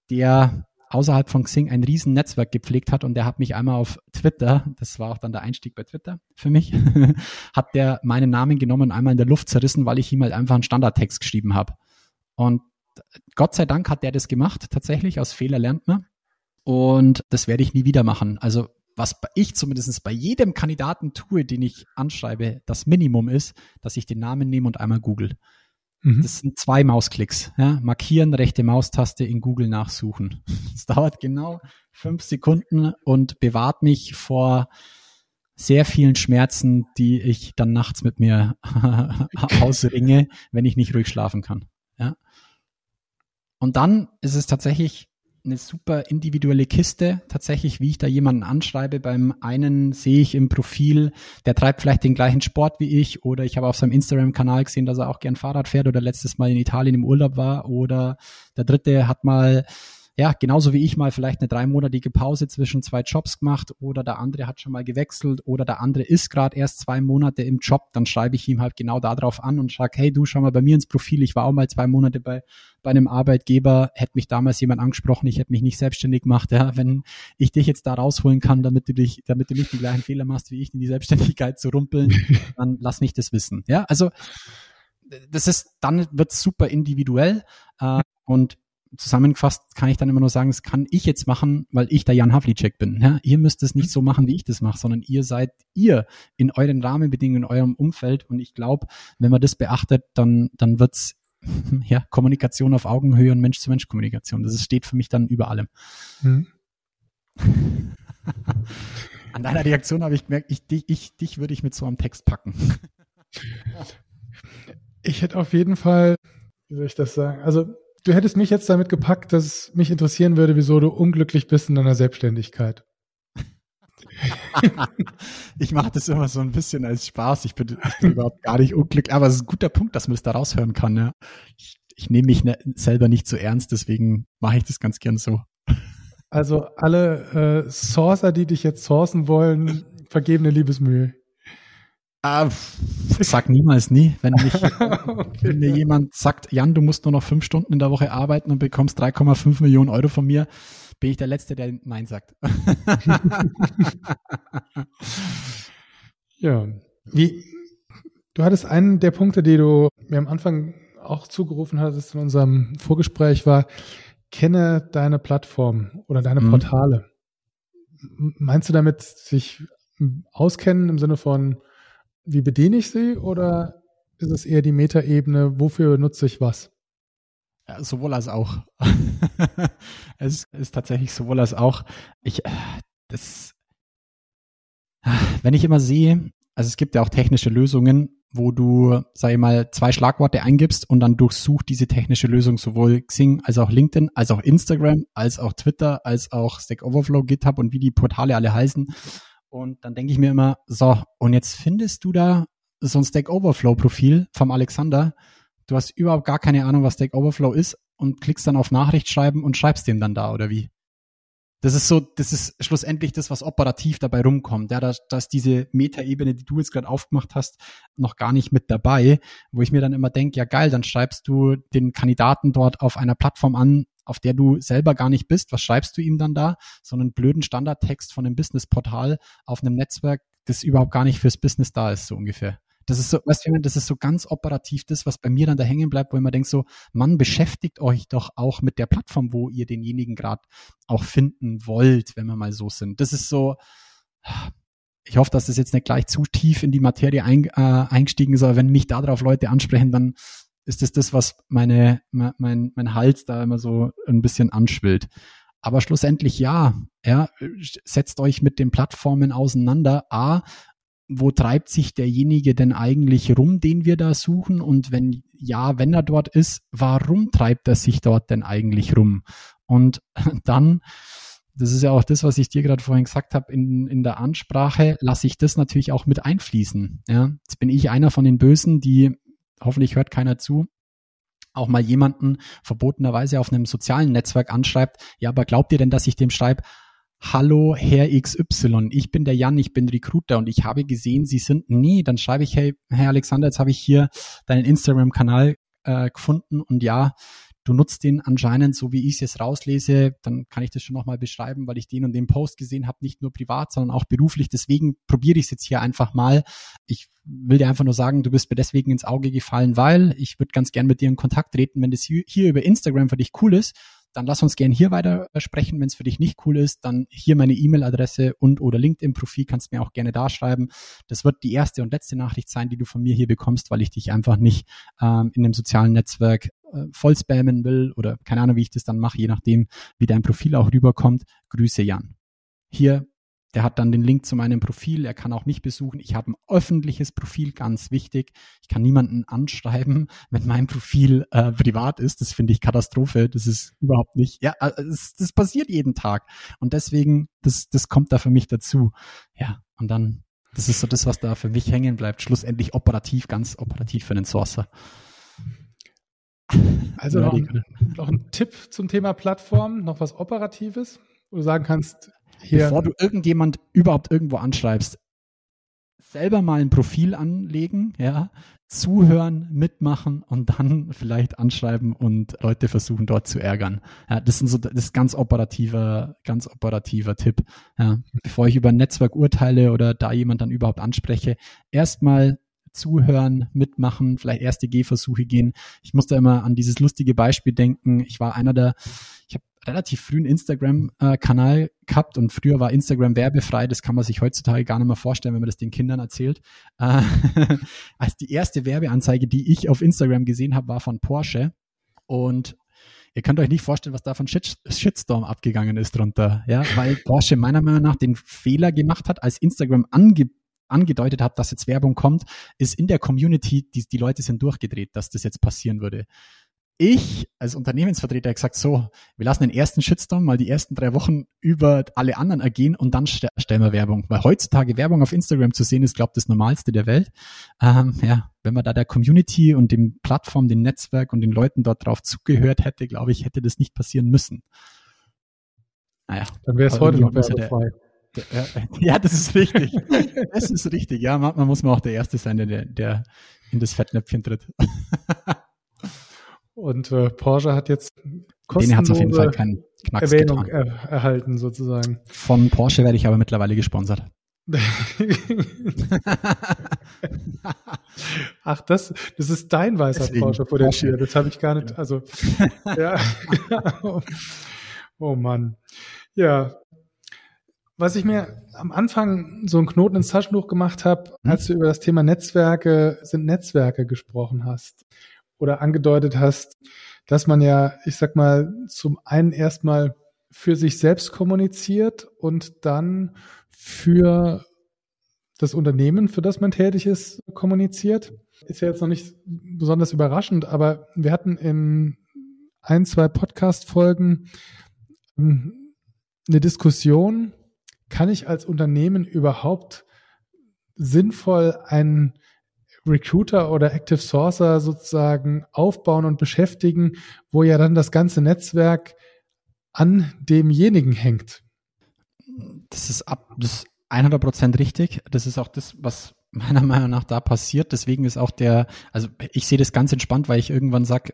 der außerhalb von Xing ein riesen Netzwerk gepflegt hat und der hat mich einmal auf Twitter, das war auch dann der Einstieg bei Twitter für mich, hat der meinen Namen genommen und einmal in der Luft zerrissen, weil ich ihm halt einfach einen Standardtext geschrieben habe. Und Gott sei Dank hat der das gemacht, tatsächlich, aus Fehler lernt man. Und das werde ich nie wieder machen. Also was ich zumindest bei jedem Kandidaten tue, den ich anschreibe, das Minimum ist, dass ich den Namen nehme und einmal google. Mhm. Das sind zwei Mausklicks. Ja? Markieren, rechte Maustaste in Google nachsuchen. Das dauert genau fünf Sekunden und bewahrt mich vor sehr vielen Schmerzen, die ich dann nachts mit mir ausringe, wenn ich nicht ruhig schlafen kann. Ja? Und dann ist es tatsächlich eine super individuelle Kiste, tatsächlich, wie ich da jemanden anschreibe. Beim einen sehe ich im Profil, der treibt vielleicht den gleichen Sport wie ich oder ich habe auf seinem Instagram-Kanal gesehen, dass er auch gern Fahrrad fährt oder letztes Mal in Italien im Urlaub war oder der dritte hat mal ja, genauso wie ich mal vielleicht eine dreimonatige Pause zwischen zwei Jobs gemacht oder der andere hat schon mal gewechselt oder der andere ist gerade erst zwei Monate im Job, dann schreibe ich ihm halt genau darauf an und sage, hey, du schau mal bei mir ins Profil, ich war auch mal zwei Monate bei, bei einem Arbeitgeber, hätte mich damals jemand angesprochen, ich hätte mich nicht selbstständig gemacht, ja, wenn ich dich jetzt da rausholen kann, damit du dich, damit du nicht die gleichen Fehler machst, wie ich in die Selbstständigkeit zu rumpeln, dann lass mich das wissen, ja, also das ist, dann wird super individuell äh, und zusammengefasst kann ich dann immer nur sagen, das kann ich jetzt machen, weil ich der Jan Havlicek bin. Ja? Ihr müsst es nicht so machen, wie ich das mache, sondern ihr seid ihr in euren Rahmenbedingungen, in eurem Umfeld. Und ich glaube, wenn man das beachtet, dann, dann wird's ja, Kommunikation auf Augenhöhe und Mensch-zu-Mensch-Kommunikation. Das steht für mich dann über allem. Hm. An deiner Reaktion habe ich gemerkt, ich, dich, ich, dich würde ich mit so einem Text packen. Ich hätte auf jeden Fall, wie soll ich das sagen? Also du hättest mich jetzt damit gepackt, dass es mich interessieren würde, wieso du unglücklich bist in deiner Selbstständigkeit. ich mache das immer so ein bisschen als Spaß. Ich bin, ich bin überhaupt gar nicht unglücklich, aber es ist ein guter Punkt, dass man das da raushören kann. Ja. Ich, ich nehme mich ne, selber nicht so ernst, deswegen mache ich das ganz gern so. Also alle äh, Sourcer, die dich jetzt sourcen wollen, vergebene Liebesmühe. Ah, sag niemals nie. Wenn, mich, okay. wenn mir jemand sagt, Jan, du musst nur noch fünf Stunden in der Woche arbeiten und bekommst 3,5 Millionen Euro von mir, bin ich der Letzte, der Nein sagt. ja. Wie, du hattest einen der Punkte, die du mir am Anfang auch zugerufen hattest in unserem Vorgespräch, war, kenne deine Plattform oder deine mhm. Portale. Meinst du damit sich auskennen im Sinne von, wie bediene ich sie oder ist es eher die Metaebene, wofür nutze ich was? Ja, sowohl als auch. es ist tatsächlich sowohl als auch. Ich, äh, das, wenn ich immer sehe, also es gibt ja auch technische Lösungen, wo du, sag ich mal, zwei Schlagworte eingibst und dann durchsucht diese technische Lösung sowohl Xing als auch LinkedIn, als auch Instagram, als auch Twitter, als auch Stack Overflow, GitHub und wie die Portale alle heißen. Und dann denke ich mir immer, so, und jetzt findest du da so ein Stack Overflow Profil vom Alexander. Du hast überhaupt gar keine Ahnung, was Stack Overflow ist und klickst dann auf Nachricht schreiben und schreibst dem dann da, oder wie? Das ist so, das ist schlussendlich das, was operativ dabei rumkommt. Ja, da, da ist diese Metaebene, die du jetzt gerade aufgemacht hast, noch gar nicht mit dabei, wo ich mir dann immer denke, ja geil, dann schreibst du den Kandidaten dort auf einer Plattform an, auf der du selber gar nicht bist. Was schreibst du ihm dann da? So einen blöden Standardtext von einem Businessportal auf einem Netzwerk, das überhaupt gar nicht fürs Business da ist, so ungefähr. Das ist so, weißt du, das ist so ganz operativ das, was bei mir dann da hängen bleibt, wo ich mir denke so, man beschäftigt euch doch auch mit der Plattform, wo ihr denjenigen gerade auch finden wollt, wenn wir mal so sind. Das ist so, ich hoffe, dass das jetzt nicht gleich zu tief in die Materie ein, äh, eingestiegen ist, aber wenn mich darauf Leute ansprechen, dann ist das das, was meine, mein, mein Hals da immer so ein bisschen anschwillt. Aber schlussendlich ja, ja, setzt euch mit den Plattformen auseinander. A, wo treibt sich derjenige denn eigentlich rum, den wir da suchen? Und wenn ja, wenn er dort ist, warum treibt er sich dort denn eigentlich rum? Und dann, das ist ja auch das, was ich dir gerade vorhin gesagt habe, in, in der Ansprache lasse ich das natürlich auch mit einfließen. Ja, jetzt bin ich einer von den Bösen, die hoffentlich hört keiner zu, auch mal jemanden verbotenerweise auf einem sozialen Netzwerk anschreibt, ja, aber glaubt ihr denn, dass ich dem schreibe, Hallo Herr XY, ich bin der Jan, ich bin Recruiter und ich habe gesehen, Sie sind, nee, dann schreibe ich, hey, Herr Alexander, jetzt habe ich hier deinen Instagram-Kanal äh, gefunden und ja, du nutzt den anscheinend, so wie ich es jetzt rauslese, dann kann ich das schon nochmal beschreiben, weil ich den und den Post gesehen habe, nicht nur privat, sondern auch beruflich. Deswegen probiere ich es jetzt hier einfach mal. Ich will dir einfach nur sagen, du bist mir deswegen ins Auge gefallen, weil ich würde ganz gern mit dir in Kontakt treten, wenn das hier über Instagram für dich cool ist dann lass uns gerne hier weiter sprechen. Wenn es für dich nicht cool ist, dann hier meine E-Mail-Adresse und oder LinkedIn-Profil kannst mir auch gerne da schreiben. Das wird die erste und letzte Nachricht sein, die du von mir hier bekommst, weil ich dich einfach nicht ähm, in dem sozialen Netzwerk äh, voll spammen will oder keine Ahnung, wie ich das dann mache, je nachdem, wie dein Profil auch rüberkommt. Grüße Jan. Hier der hat dann den Link zu meinem Profil. Er kann auch mich besuchen. Ich habe ein öffentliches Profil, ganz wichtig. Ich kann niemanden anschreiben, wenn mein Profil äh, privat ist. Das finde ich Katastrophe. Das ist überhaupt nicht. Ja, äh, das, das passiert jeden Tag. Und deswegen, das, das kommt da für mich dazu. Ja, und dann, das ist so das, was da für mich hängen bleibt. Schlussendlich operativ, ganz operativ für einen Sourcer. Also noch, noch ein Tipp zum Thema Plattform, noch was Operatives, wo du sagen kannst, hier. bevor du irgendjemand überhaupt irgendwo anschreibst, selber mal ein Profil anlegen, ja, zuhören, mitmachen und dann vielleicht anschreiben und Leute versuchen dort zu ärgern. Ja, das sind so, das ist ganz operativer, ganz operativer Tipp. Ja, bevor ich über ein Netzwerk urteile oder da jemand dann überhaupt anspreche, erstmal zuhören, mitmachen, vielleicht erste Gehversuche gehen. Ich muss da immer an dieses lustige Beispiel denken. Ich war einer der, relativ frühen Instagram-Kanal gehabt und früher war Instagram werbefrei. Das kann man sich heutzutage gar nicht mehr vorstellen, wenn man das den Kindern erzählt. Äh, als die erste Werbeanzeige, die ich auf Instagram gesehen habe, war von Porsche und Ihr könnt euch nicht vorstellen, was da von Shit Shitstorm abgegangen ist drunter, ja, weil Porsche meiner Meinung nach den Fehler gemacht hat, als Instagram ange angedeutet hat, dass jetzt Werbung kommt, ist in der Community, die, die Leute sind durchgedreht, dass das jetzt passieren würde ich als Unternehmensvertreter gesagt, so, wir lassen den ersten Shitstorm mal die ersten drei Wochen über alle anderen ergehen und dann stellen wir Werbung. Weil heutzutage Werbung auf Instagram zu sehen ist, glaube ich, das Normalste der Welt. Ähm, ja, wenn man da der Community und dem Plattform, dem Netzwerk und den Leuten dort drauf zugehört hätte, glaube ich, hätte das nicht passieren müssen. naja. Dann wäre es heute noch werbefrei. Ja, das ist richtig. Das ist richtig. Ja, man, man muss mal auch der Erste sein, der, der in das Fettnäpfchen tritt. Und äh, Porsche hat jetzt Den hat auf jeden Fall keinen Knacks Erwähnung er, erhalten sozusagen. Von Porsche werde ich aber mittlerweile gesponsert. Ach, das, das ist dein weißer Deswegen Porsche vor der Tür. Das habe ich gar nicht. Also, ja. oh Mann. Ja. Was ich mir am Anfang so einen Knoten ins Taschentuch gemacht habe, hm? als du über das Thema Netzwerke, sind Netzwerke gesprochen hast oder angedeutet hast, dass man ja, ich sag mal, zum einen erstmal für sich selbst kommuniziert und dann für das Unternehmen, für das man tätig ist, kommuniziert. Ist ja jetzt noch nicht besonders überraschend, aber wir hatten in ein, zwei Podcast-Folgen ähm, eine Diskussion, kann ich als Unternehmen überhaupt sinnvoll einen Recruiter oder Active Sourcer sozusagen aufbauen und beschäftigen, wo ja dann das ganze Netzwerk an demjenigen hängt. Das ist ab, das 100 Prozent richtig. Das ist auch das, was meiner Meinung nach da passiert. Deswegen ist auch der, also ich sehe das ganz entspannt, weil ich irgendwann sag,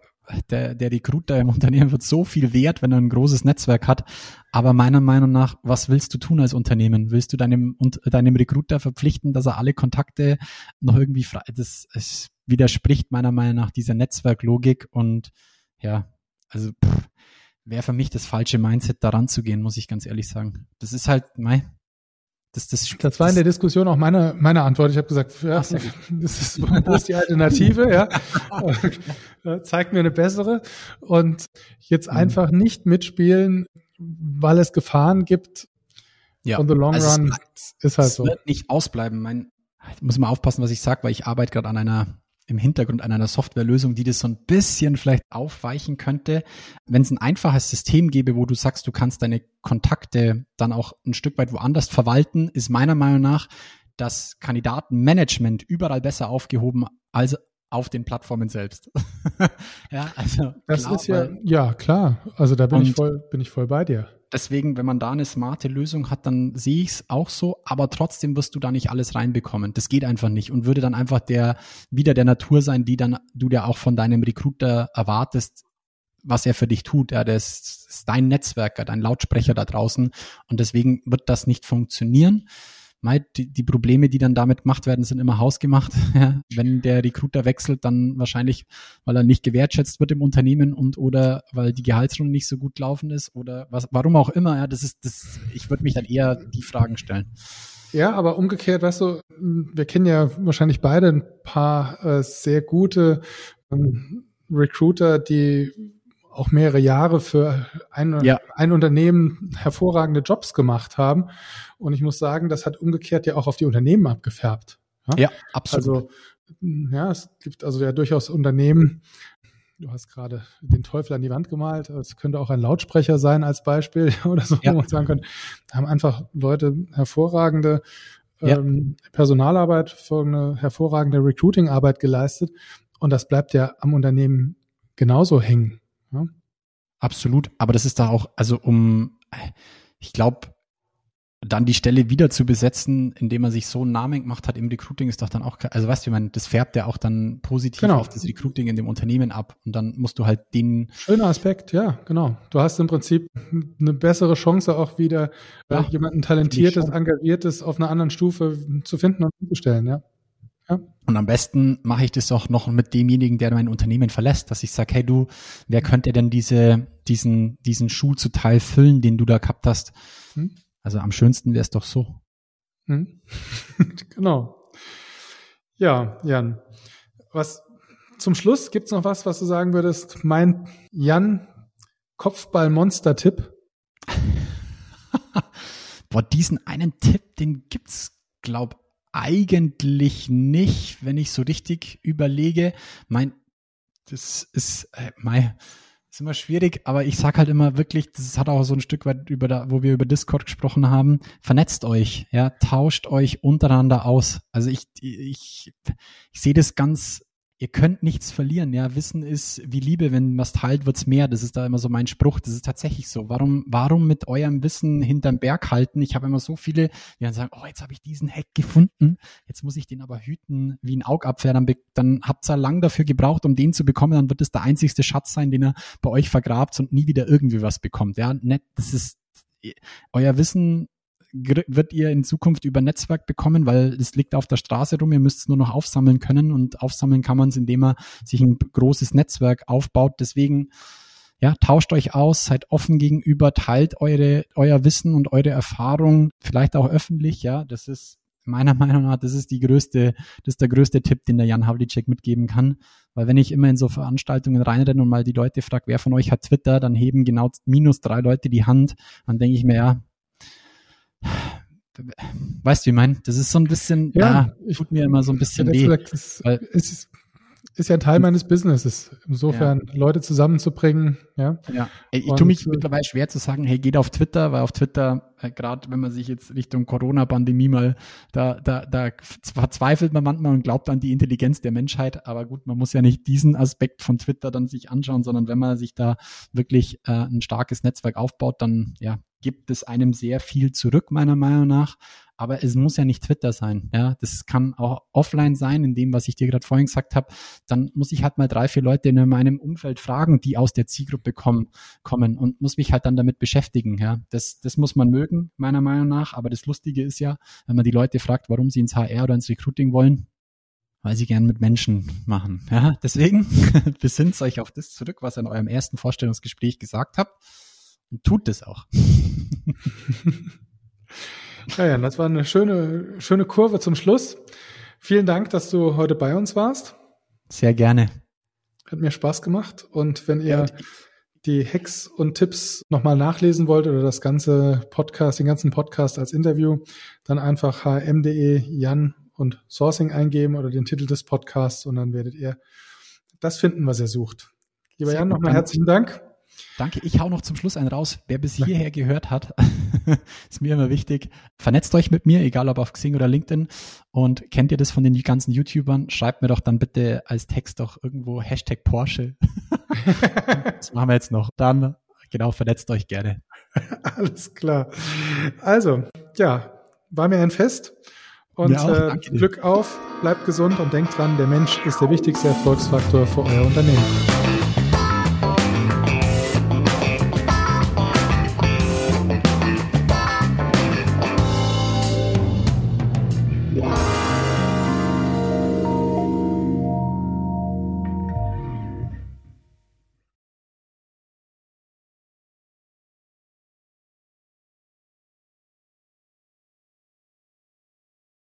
der, der Recruiter im Unternehmen wird so viel wert, wenn er ein großes Netzwerk hat. Aber meiner Meinung nach, was willst du tun als Unternehmen? Willst du deinem, deinem Recruiter verpflichten, dass er alle Kontakte noch irgendwie frei, das, es widerspricht meiner Meinung nach dieser Netzwerklogik und ja, also wäre für mich das falsche Mindset, daran zu gehen, muss ich ganz ehrlich sagen. Das ist halt, mei, das, das, das war in der Diskussion auch meine, meine Antwort. Ich habe gesagt, ja, das ist, das ist die Alternative, ja. Äh, zeigt mir eine bessere. Und jetzt mhm. einfach nicht mitspielen, weil es Gefahren gibt. Ja, on the long also run es, ist halt es so. Es wird nicht ausbleiben. Mein, ich muss mal aufpassen, was ich sage, weil ich arbeite gerade an einer im Hintergrund an einer Softwarelösung, die das so ein bisschen vielleicht aufweichen könnte. Wenn es ein einfaches System gäbe, wo du sagst, du kannst deine Kontakte dann auch ein Stück weit woanders verwalten, ist meiner Meinung nach das Kandidatenmanagement überall besser aufgehoben als auf den Plattformen selbst. ja, also das klar, ist ja ja klar. Also da bin ich voll bin ich voll bei dir deswegen, wenn man da eine smarte Lösung hat, dann sehe ich es auch so, aber trotzdem wirst du da nicht alles reinbekommen. Das geht einfach nicht und würde dann einfach der wieder der Natur sein, die dann du dir auch von deinem Recruiter erwartest, was er für dich tut. Ja, das ist dein Netzwerker, dein Lautsprecher da draußen und deswegen wird das nicht funktionieren die, die Probleme, die dann damit gemacht werden, sind immer hausgemacht. Ja, wenn der Recruiter wechselt, dann wahrscheinlich, weil er nicht gewertschätzt wird im Unternehmen und oder weil die Gehaltsrunde nicht so gut laufen ist oder was, warum auch immer. Ja, das ist das. Ich würde mich dann eher die Fragen stellen. Ja, aber umgekehrt, weißt du, wir kennen ja wahrscheinlich beide ein paar äh, sehr gute ähm, Recruiter, die auch mehrere Jahre für ein, ja. ein Unternehmen hervorragende Jobs gemacht haben. Und ich muss sagen, das hat umgekehrt ja auch auf die Unternehmen abgefärbt. Ja, ja absolut. Also, ja, es gibt also ja durchaus Unternehmen, du hast gerade den Teufel an die Wand gemalt, es könnte auch ein Lautsprecher sein als Beispiel oder so, ja. wo man sagen könnte, haben einfach Leute hervorragende ja. ähm, Personalarbeit, eine hervorragende Recruiting-Arbeit geleistet und das bleibt ja am Unternehmen genauso hängen. Ja? Absolut, aber das ist da auch, also um, ich glaube, dann die Stelle wieder zu besetzen, indem man sich so einen Namen gemacht hat im Recruiting, ist doch dann auch, also weißt du, ich meine, das färbt ja auch dann positiv genau. auf das Recruiting in dem Unternehmen ab und dann musst du halt den. Schöner Aspekt, ja, genau. Du hast im Prinzip eine bessere Chance auch wieder, äh, ja, jemanden talentiertes, engagiertes auf einer anderen Stufe zu finden und zu stellen, ja. Ja. Und am besten mache ich das auch noch mit demjenigen, der mein Unternehmen verlässt, dass ich sage, hey du, wer könnte denn diese, diesen, diesen Schuh zu Teil füllen, den du da gehabt hast? Hm? Also am schönsten wäre es doch so. Hm? genau. Ja, Jan. Was zum Schluss gibt's noch was, was du sagen würdest? Mein Jan Kopfball-Monster-Tipp. Boah, diesen einen Tipp, den gibt's, glaub eigentlich nicht, wenn ich so richtig überlege. Mein, das ist, äh, mein, ist immer schwierig, aber ich sag halt immer wirklich, das hat auch so ein Stück weit über da, wo wir über Discord gesprochen haben, vernetzt euch, ja, tauscht euch untereinander aus. Also ich, ich, ich sehe das ganz ihr könnt nichts verlieren. Ja, Wissen ist wie Liebe, wenn was teilt, wird's mehr. Das ist da immer so mein Spruch. Das ist tatsächlich so. Warum, warum mit eurem Wissen hinterm Berg halten? Ich habe immer so viele, die dann sagen, oh, jetzt habe ich diesen Hack gefunden, jetzt muss ich den aber hüten wie ein Augapfel. Dann, dann habt ihr lang dafür gebraucht, um den zu bekommen. Dann wird es der einzigste Schatz sein, den er bei euch vergrabt und nie wieder irgendwie was bekommt. Ja, nett, das ist euer Wissen wird ihr in Zukunft über Netzwerk bekommen, weil es liegt auf der Straße rum, ihr müsst es nur noch aufsammeln können und aufsammeln kann man es, indem man sich ein großes Netzwerk aufbaut. Deswegen, ja, tauscht euch aus, seid offen gegenüber, teilt eure, euer Wissen und eure Erfahrung, vielleicht auch öffentlich, ja, das ist meiner Meinung nach, das ist die größte, das ist der größte Tipp, den der Jan Havlicek mitgeben kann. Weil wenn ich immer in so Veranstaltungen reinrenne und mal die Leute frage, wer von euch hat Twitter, dann heben genau minus drei Leute die Hand. Dann denke ich mir, ja, weißt du, wie ich meine? Das ist so ein bisschen, ja, ja tut mir immer so ein bisschen weh. es ist, ist ja ein Teil meines Businesses. Insofern ja. Leute zusammenzubringen, ja. Ja, ich tue mich mittlerweile schwer zu sagen, hey, geht auf Twitter, weil auf Twitter, äh, gerade wenn man sich jetzt Richtung Corona-Pandemie mal, da, da, da verzweifelt man manchmal und glaubt an die Intelligenz der Menschheit. Aber gut, man muss ja nicht diesen Aspekt von Twitter dann sich anschauen, sondern wenn man sich da wirklich äh, ein starkes Netzwerk aufbaut, dann ja, gibt es einem sehr viel zurück, meiner Meinung nach. Aber es muss ja nicht Twitter sein. Ja, das kann auch offline sein, in dem, was ich dir gerade vorhin gesagt habe. Dann muss ich halt mal drei, vier Leute in meinem Umfeld fragen, die aus der Zielgruppe kommen, kommen und muss mich halt dann damit beschäftigen. Ja, das, das muss man mögen, meiner Meinung nach. Aber das Lustige ist ja, wenn man die Leute fragt, warum sie ins HR oder ins Recruiting wollen, weil sie gern mit Menschen machen. Ja, deswegen besinnt euch auf das zurück, was ihr in eurem ersten Vorstellungsgespräch gesagt habt und tut es auch. ja, ja, das war eine schöne, schöne Kurve zum Schluss. Vielen Dank, dass du heute bei uns warst. Sehr gerne. Hat mir Spaß gemacht. Und wenn ihr die Hacks und Tipps nochmal nachlesen wollt oder das ganze Podcast, den ganzen Podcast als Interview, dann einfach hm.de Jan und Sourcing eingeben oder den Titel des Podcasts und dann werdet ihr das finden, was ihr sucht. Lieber Jan, nochmal herzlichen Dank. Danke. Ich hau noch zum Schluss einen raus. Wer bis hierher gehört hat, ist mir immer wichtig. Vernetzt euch mit mir, egal ob auf Xing oder LinkedIn. Und kennt ihr das von den ganzen YouTubern? Schreibt mir doch dann bitte als Text doch irgendwo Hashtag Porsche. das machen wir jetzt noch. Dann, genau, vernetzt euch gerne. Alles klar. Also, ja, war mir ein Fest. Und ja, äh, Glück auf, bleibt gesund und denkt dran, der Mensch ist der wichtigste Erfolgsfaktor für euer Unternehmen.